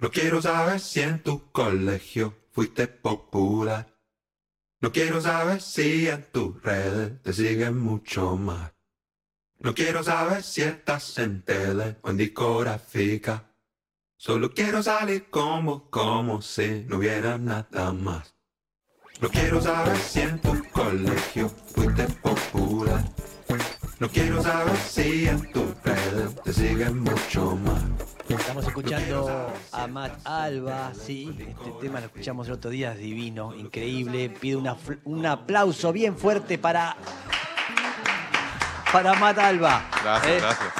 No quiero saber si en tu colegio fuiste popular. No quiero saber si en tus redes te siguen mucho más. No quiero saber si estás en tele o en discográfica. Solo quiero salir como, como si no hubiera nada más. No quiero saber si en tu colegio fuiste popular. No quiero saber si en tu te siguen mucho más. Estamos escuchando a Matt Alba, sí, este tema lo escuchamos el otro día, es divino, increíble. Pido una un aplauso bien fuerte para, para Matt Alba. Gracias, ¿Eh? gracias.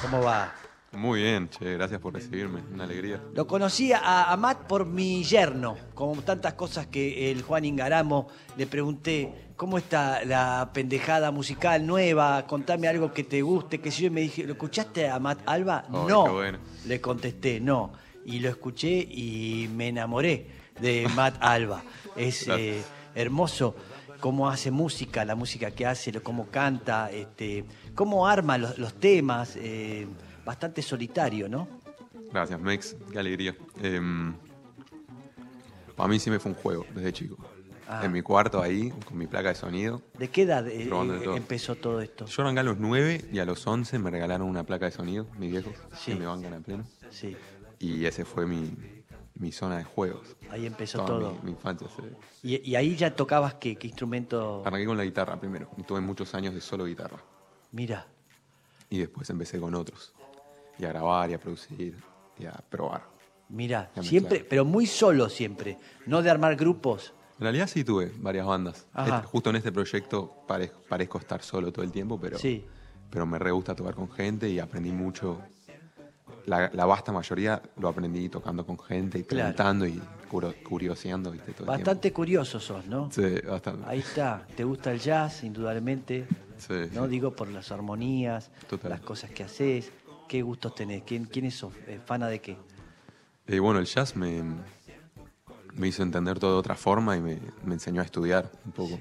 ¿Cómo va? Muy bien, che, gracias por recibirme, una alegría. Lo conocí a, a Matt por mi yerno, como tantas cosas que el Juan Ingaramo le pregunté, ¿cómo está la pendejada musical nueva? Contame algo que te guste, que si yo y me dije, ¿lo escuchaste a Matt Alba? No. bueno. Le contesté, no. Y lo escuché y me enamoré de Matt Alba. Es eh, hermoso cómo hace música, la música que hace, cómo canta, este, cómo arma los, los temas. eh, bastante solitario, ¿no? Gracias, Mex, qué alegría. Em, para mí siempre fue un juego desde chico. Ah. En mi cuarto ahí, con mi placa de sonido. ¿De qué edad eh, eh, todo. empezó todo esto? Yo arranqué a los 9 y a los 11 me regalaron una placa de sonido, mis viejos, Sí. que me bancan a pleno. Sí, Y ese fue mi, mi zona de juegos. ahí empezó Toda todo. Mi, mi infancia. sí. Y, y ahí ya tocabas qué, qué instrumento. Arranqué con la guitarra primero. y Tuve muchos años de solo guitarra. Mira, Y después empecé con otros. Y a grabar y a producir y a probar. mira, siempre, pero muy solo siempre, no de armar grupos. En realidad sí tuve varias bandas. Este- justo en este proyecto pare- parezco estar solo todo el tiempo, pero, Sí. pero me re gusta tocar con gente y aprendí mucho. La, la vasta mayoría lo aprendí tocando con gente y Claro. preguntando y curo- curioseando, ¿viste? Todo el Bastante curioso sos, ¿no? Sí, bastante. Ahí está, te gusta el jazz, indudablemente, Sí, ¿no? sí. Digo por las armonías, Total. las cosas que haces, qué gustos tenés, quién, quiénes sos, Eh, fana de qué. Y bueno, el jazz me, me hizo entender todo de otra forma y me, me enseñó a estudiar un poco.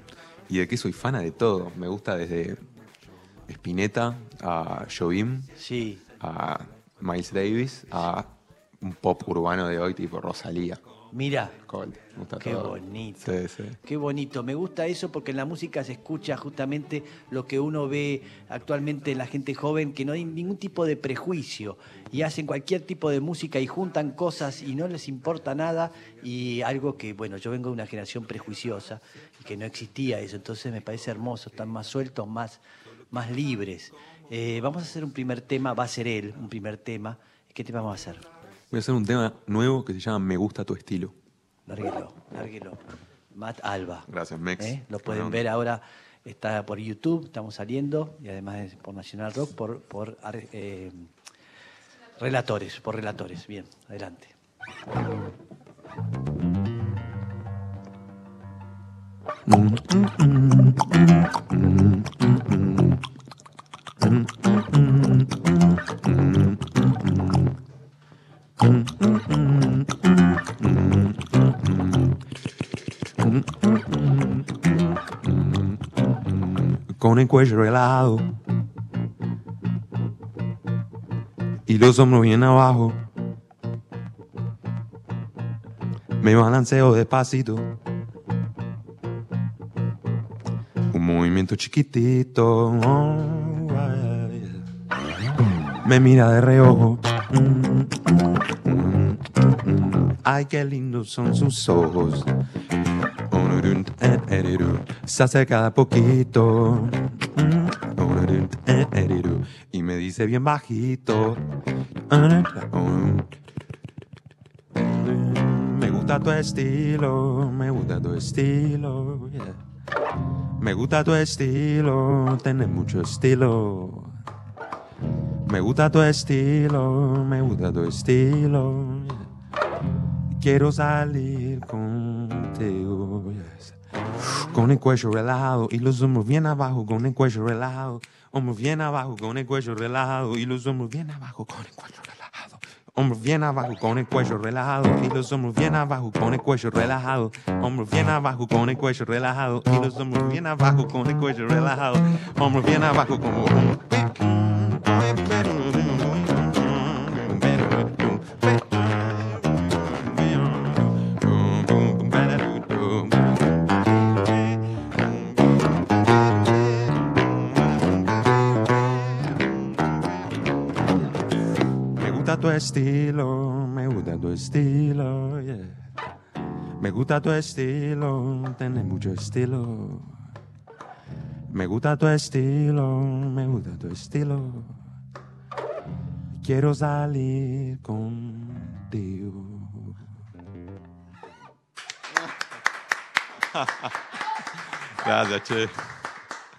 Y de qué soy fana de todo. Me gusta desde Spinetta a Jobim, Sí, a Miles Davis, a un pop urbano de hoy tipo Rosalía. Mira, Qué todo. bonito. Sí, sí. Qué bonito, me gusta eso porque en la música se escucha justamente lo que uno ve actualmente en la gente joven, que no hay ningún tipo de prejuicio y hacen cualquier tipo de música y juntan cosas y no les importa nada y algo que, bueno, yo vengo de una generación prejuiciosa y que no existía eso, entonces me parece hermoso, están más sueltos, más, más libres. Eh, vamos a hacer un primer tema, va a ser él, un primer tema. ¿Qué tema vamos a hacer? Voy a hacer un tema nuevo que se llama Me gusta tu estilo. Lárguelo, lárguelo. Matt Alba. Gracias, Mex. ¿Eh? Lo pueden ver ahora, está por YouTube, estamos saliendo, y además es por Nacional Rock, por, por eh, relatores, por relatores. Bien, adelante. Con el cuello helado y los hombros bien abajo. Me balanceo despacito. Un movimiento chiquitito. Me mira de reojo. Ay, qué lindos son sus ojos. Se acerca de poquito. Y me dice bien bajito. Me gusta tu estilo, me gusta tu estilo. Me gusta tu estilo, tenés mucho estilo. Me gusta tu estilo, me gusta tu estilo. Quiero salir contigo. Con el cuello relajado y los hombros bien abajo, con el cuello relajado. Hombros bien abajo, con el cuello relajado y los hombros bien abajo, con el cuello relajado. Hombros bien abajo, con el cuello relajado y los hombros bien abajo, con el cuello relajado. Hombros bien abajo, con el cuello relajado y los hombros bien abajo, con el cuello relajado. Hombros bien abajo, como. Estilo, me gusta tu estilo. Me gusta tu estilo, tenés mucho estilo. Me gusta tu estilo, me gusta tu estilo. Quiero salir contigo. Gracias.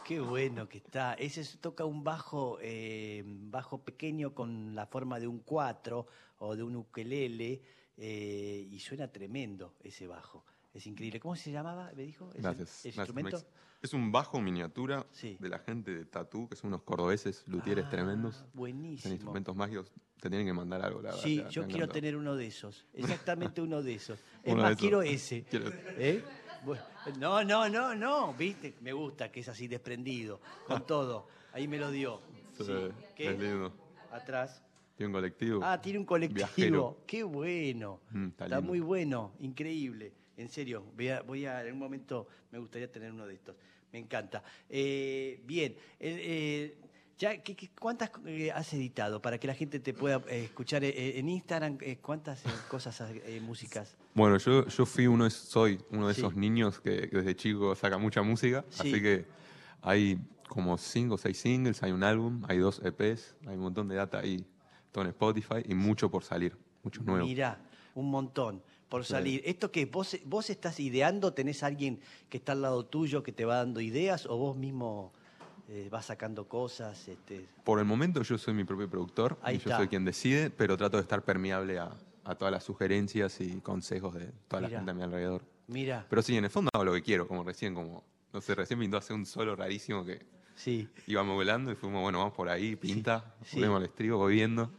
Qué bueno que está. Ese se toca un bajo, eh, bajo pequeño con la forma de un cuatro o de un ukelele eh, y suena tremendo ese bajo. Es increíble. ¿Cómo se llamaba? ¿Me dijo? ¿Ese- Gracias. Es un bajo miniatura Sí. de la gente de Tatú, que son unos cordobeses, luthieres Ah, tremendos. Son Buenísimo. instrumentos mágicos. Te tienen que mandar algo, la verdad. Sí, yo quiero tener uno de esos. Exactamente uno de esos. Es Uno de más, esos. quiero ese. Quiero- ¿Eh? No, no, no, no. ¿Viste? Me gusta que es así desprendido, con todo. Ahí me lo dio. Sí, Sí. ¿Qué? Es lindo. Atrás. Tiene un colectivo. Ah, tiene un colectivo. Viajero. Qué bueno. Mm, está muy bueno, increíble. En serio, voy a, voy a, en un momento me gustaría tener uno de estos. Me encanta. Eh, bien, eh, eh, ya, ¿qué- qué- ¿cuántas eh, has editado para que la gente te pueda eh, escuchar eh, en Instagram? ¿Cuántas cosas, músicas? Bueno, yo, yo fui uno, de- soy uno de Sí. esos niños que, que desde chico saca mucha música. Sí. Así que hay como cinco o seis singles, hay un álbum, hay dos EPs, hay un montón de data ahí, todo en Spotify y mucho por salir, mucho nuevo. Mirá, un montón por Sí. salir. ¿Esto que vos, vos estás ideando? ¿Tenés alguien que está al lado tuyo que te va dando ideas o vos mismo eh, vas sacando cosas? Este, Por el momento yo soy mi propio productor Ahí y yo está. soy quien decide, pero trato de estar permeable a, a todas las sugerencias y consejos de toda Mirá. la gente a mi alrededor. mira, Pero sí, en el fondo hago lo que quiero, como recién, como, no sé, recién a hacer un solo rarísimo que sí. íbamos volando y fuimos, bueno, vamos por ahí, pinta, sí. ponemos al estribo, voy viendo,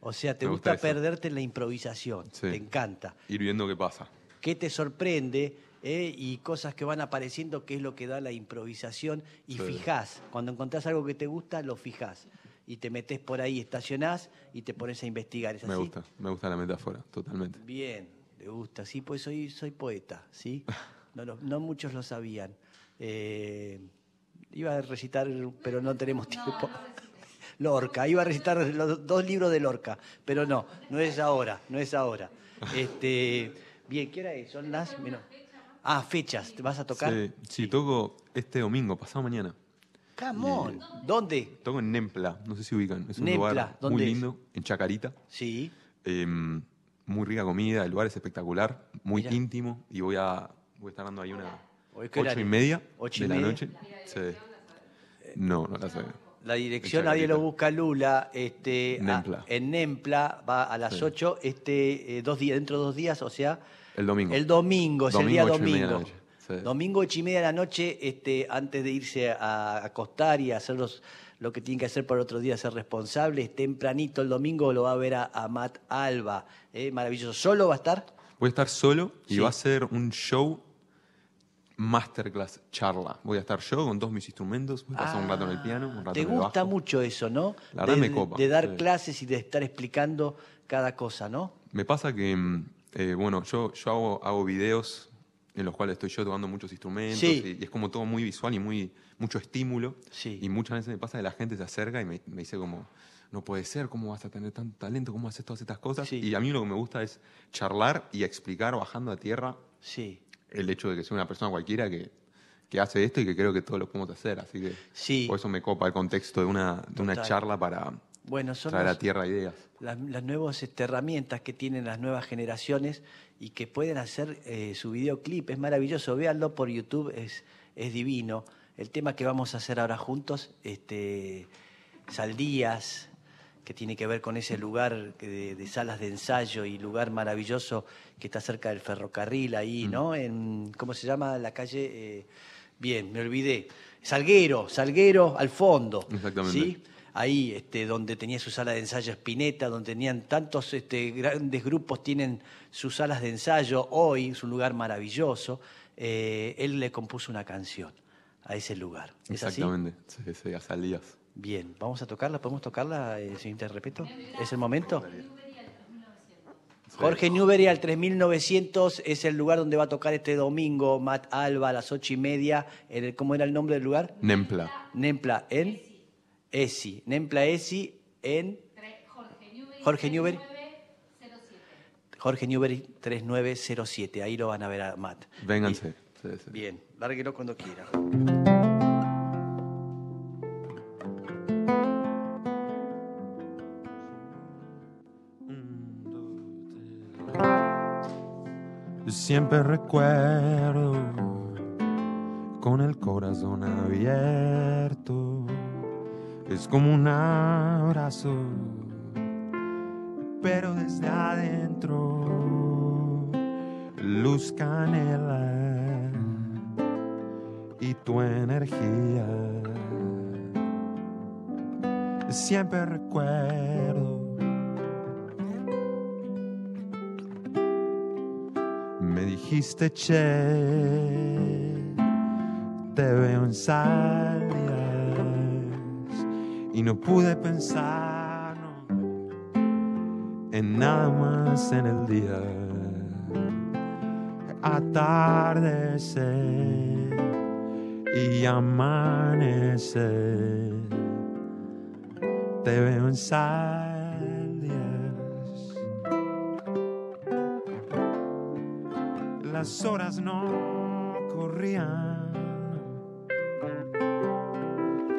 O sea, te Me gusta, perderte en la improvisación, Sí. te encanta. ir viendo qué pasa. ¿Qué te sorprende? Eh? Y cosas que van apareciendo, que es lo que da la improvisación. Y Sí. fijás, cuando encontrás algo que te gusta, lo fijás. Y te metes por ahí, estacionás y te pones a investigar. ¿Es Me así? gusta, me gusta la metáfora, totalmente. Bien, le gusta. Sí, pues soy, soy poeta, ¿sí? No, no muchos lo sabían. Eh, iba a recitar, pero no tenemos tiempo. Lorca, iba a recitar los dos libros de Lorca, pero no, no es ahora, no es ahora. Este, bien, ¿qué hora es? Son las menos. Ah, fechas, ¿te vas a tocar? Sí, sí, toco este domingo, pasado mañana. Come on. ¿Dónde? Toco en Nempla, no sé si ubican, es un Nempla, lugar ¿dónde muy es? lindo, en Chacarita. Sí. Eh, muy rica comida, el lugar es espectacular, muy Mira. íntimo y voy a, voy a estar dando ahí una Hoy, ¿qué ocho y media Ocho y de la media. noche. Sí. No, no la sé. La dirección, nadie lo busca Lula, este, a- en Nempla, va a las Sí. 8, este, eh, dos días, dentro de dos días, o sea, El domingo. el domingo, es el día Domingo, domingo. noche. Sí. Domingo, ocho y media de la noche, este, antes de irse a acostar y hacer los- lo que tienen que hacer para otro día, ser responsables, tempranito el domingo lo va a ver a, a Matt Alba, ¿eh? maravilloso. ¿Solo va a estar? Voy a estar solo y Sí. va a ser un show masterclass charla. Voy a estar yo con todos mis instrumentos, voy a pasar un rato en el piano, un rato Ah, Te en el gusta bajo. mucho eso, ¿no? La verdad de, me copa, de dar sí. clases y de estar explicando cada cosa, ¿no? Me pasa que, mm, eh, bueno, yo, yo hago, hago videos en los cuales estoy yo tocando muchos instrumentos Sí. y, y es como todo muy visual y muy mucho estímulo. Sí. Y muchas veces me pasa que la gente se acerca y me, me dice como, no puede ser, ¿cómo vas a tener tanto talento? ¿Cómo haces todas estas cosas? Sí. Y a mí lo que me gusta es charlar y explicar bajando a tierra Sí. El hecho de que soy una persona cualquiera que, que hace esto y que creo que todos lo podemos hacer. Así que Sí. por eso me copa el contexto de una, de una charla para Bueno, son traer los- a tierra ideas. las, las nuevas este, herramientas que tienen las nuevas generaciones y que pueden hacer eh, su videoclip. Es maravilloso, véanlo por YouTube, es, es divino. El tema que vamos a hacer ahora juntos, este, Saldías, que tiene que ver con ese lugar de, de salas de ensayo y lugar maravilloso que está cerca del ferrocarril ahí, ¿no? En, ¿Cómo se llama la calle? Eh, bien, me olvidé. Salguero, Salguero al fondo. Exactamente. ¿sí? ahí este, donde tenía su sala de ensayo Spinetta, donde tenían tantos este, grandes grupos, tienen sus salas de ensayo, hoy es un lugar maravilloso, eh, él le compuso una canción a ese lugar. ¿Es así? Exactamente. Sí, sí, a Saldías. Bien, ¿vamos a tocarla? ¿Podemos tocarla, eh, señor Interrepeto? ¿Es el momento? Jorge Newbery al 3900 es el lugar donde va a tocar este domingo Matt Alba a las ocho y media. En el, ¿Cómo era el nombre del lugar? Nempla. Nempla en Esi. Nempla Esi en Jorge Newbery. Jorge Newbery 3907. Ahí lo van a ver a Matt. Vénganse. Sí, sí. Bien, lárguelo cuando quiera. Siempre recuerdo con el corazón abierto. Es como un abrazo, pero desde adentro. Luz canela y tu energía. Siempre recuerdo te veo en salidas y no pude pensar en nada más en el día. Atardecer y amanecer, te veo en salidas. Las horas no corrían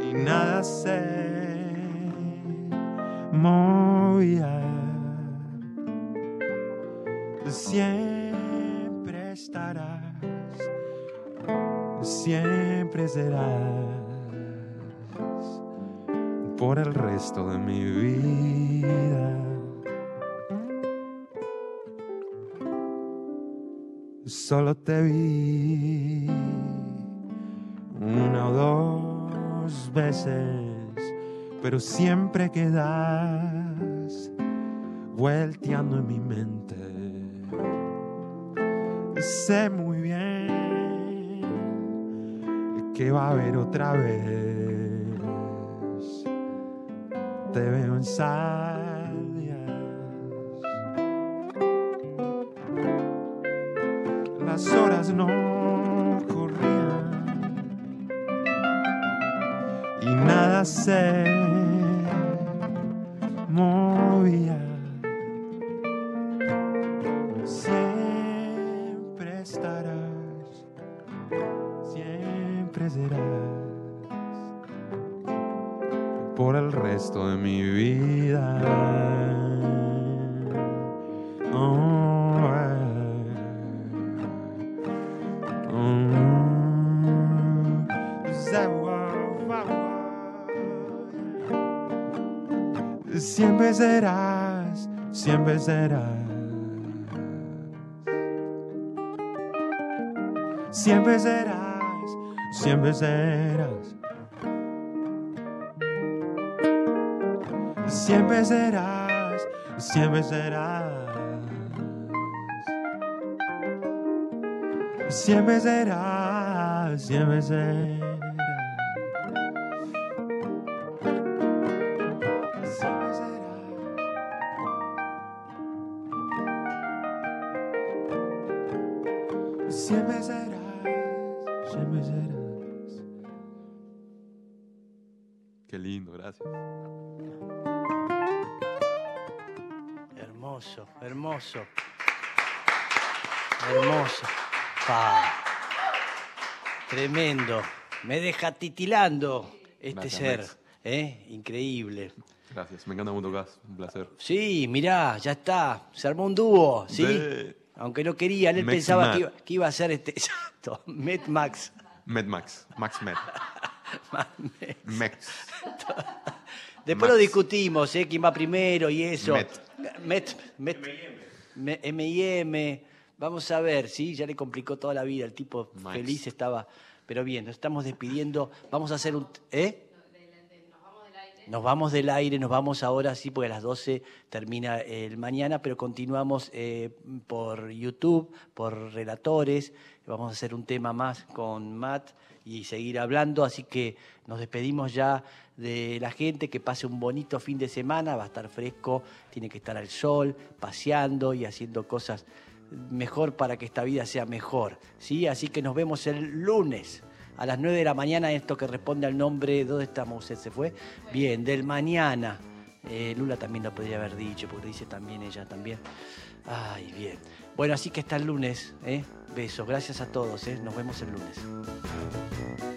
y nada se movía. Siempre estarás, siempre serás por el resto de mi vida. Solo te vi una o dos veces, pero siempre quedas volteando en mi mente. Sé muy bien que va a haber otra vez. Te veo en salidas. Las horas no corrían. Y nada se siempre serás. Siempre serás, siempre serás. Siempre serás, siempre serás. Siempre serás, siempre serás. Hermoso, hermoso. Hermoso. Pa. Tremendo. Me deja titilando este Gracias, ser. ¿eh? Increíble. Gracias, me encanta mucho gas, un placer. Sí, mirá, ya está. Se armó un dúo, ¿sí? De- Aunque no querían, él pensaba que iba, que iba a ser este. Exacto. Met Max. Med Max, Max Med. Max. Después Max. lo discutimos, ¿eh? ¿Quién va primero y eso? Met. Met. Met. Me- M&M. Vamos a ver, sí, ya le complicó toda la vida. El tipo Max. feliz estaba. Pero bien, nos estamos despidiendo. Vamos a hacer un. ¿Eh? Nos vamos del aire, nos vamos ahora, sí, porque a las 12 termina el mañana, pero continuamos eh, por YouTube, por relatores. Vamos a hacer un tema más con Matt y seguir hablando, así que nos despedimos ya de la gente, que pase un bonito fin de semana, va a estar fresco, tiene que estar al sol, paseando y haciendo cosas mejor para que esta vida sea mejor. ¿sí? Así que nos vemos el lunes a las 9 de la mañana, esto que responde al nombre, ¿dónde estamos? ¿Se fue? Bien, del mañana. Eh, Lula también lo podría haber dicho, porque dice también ella también. Ay, bien. Bueno, así que hasta el lunes. ¿eh? Besos. Gracias a todos. ¿eh? Nos vemos el lunes.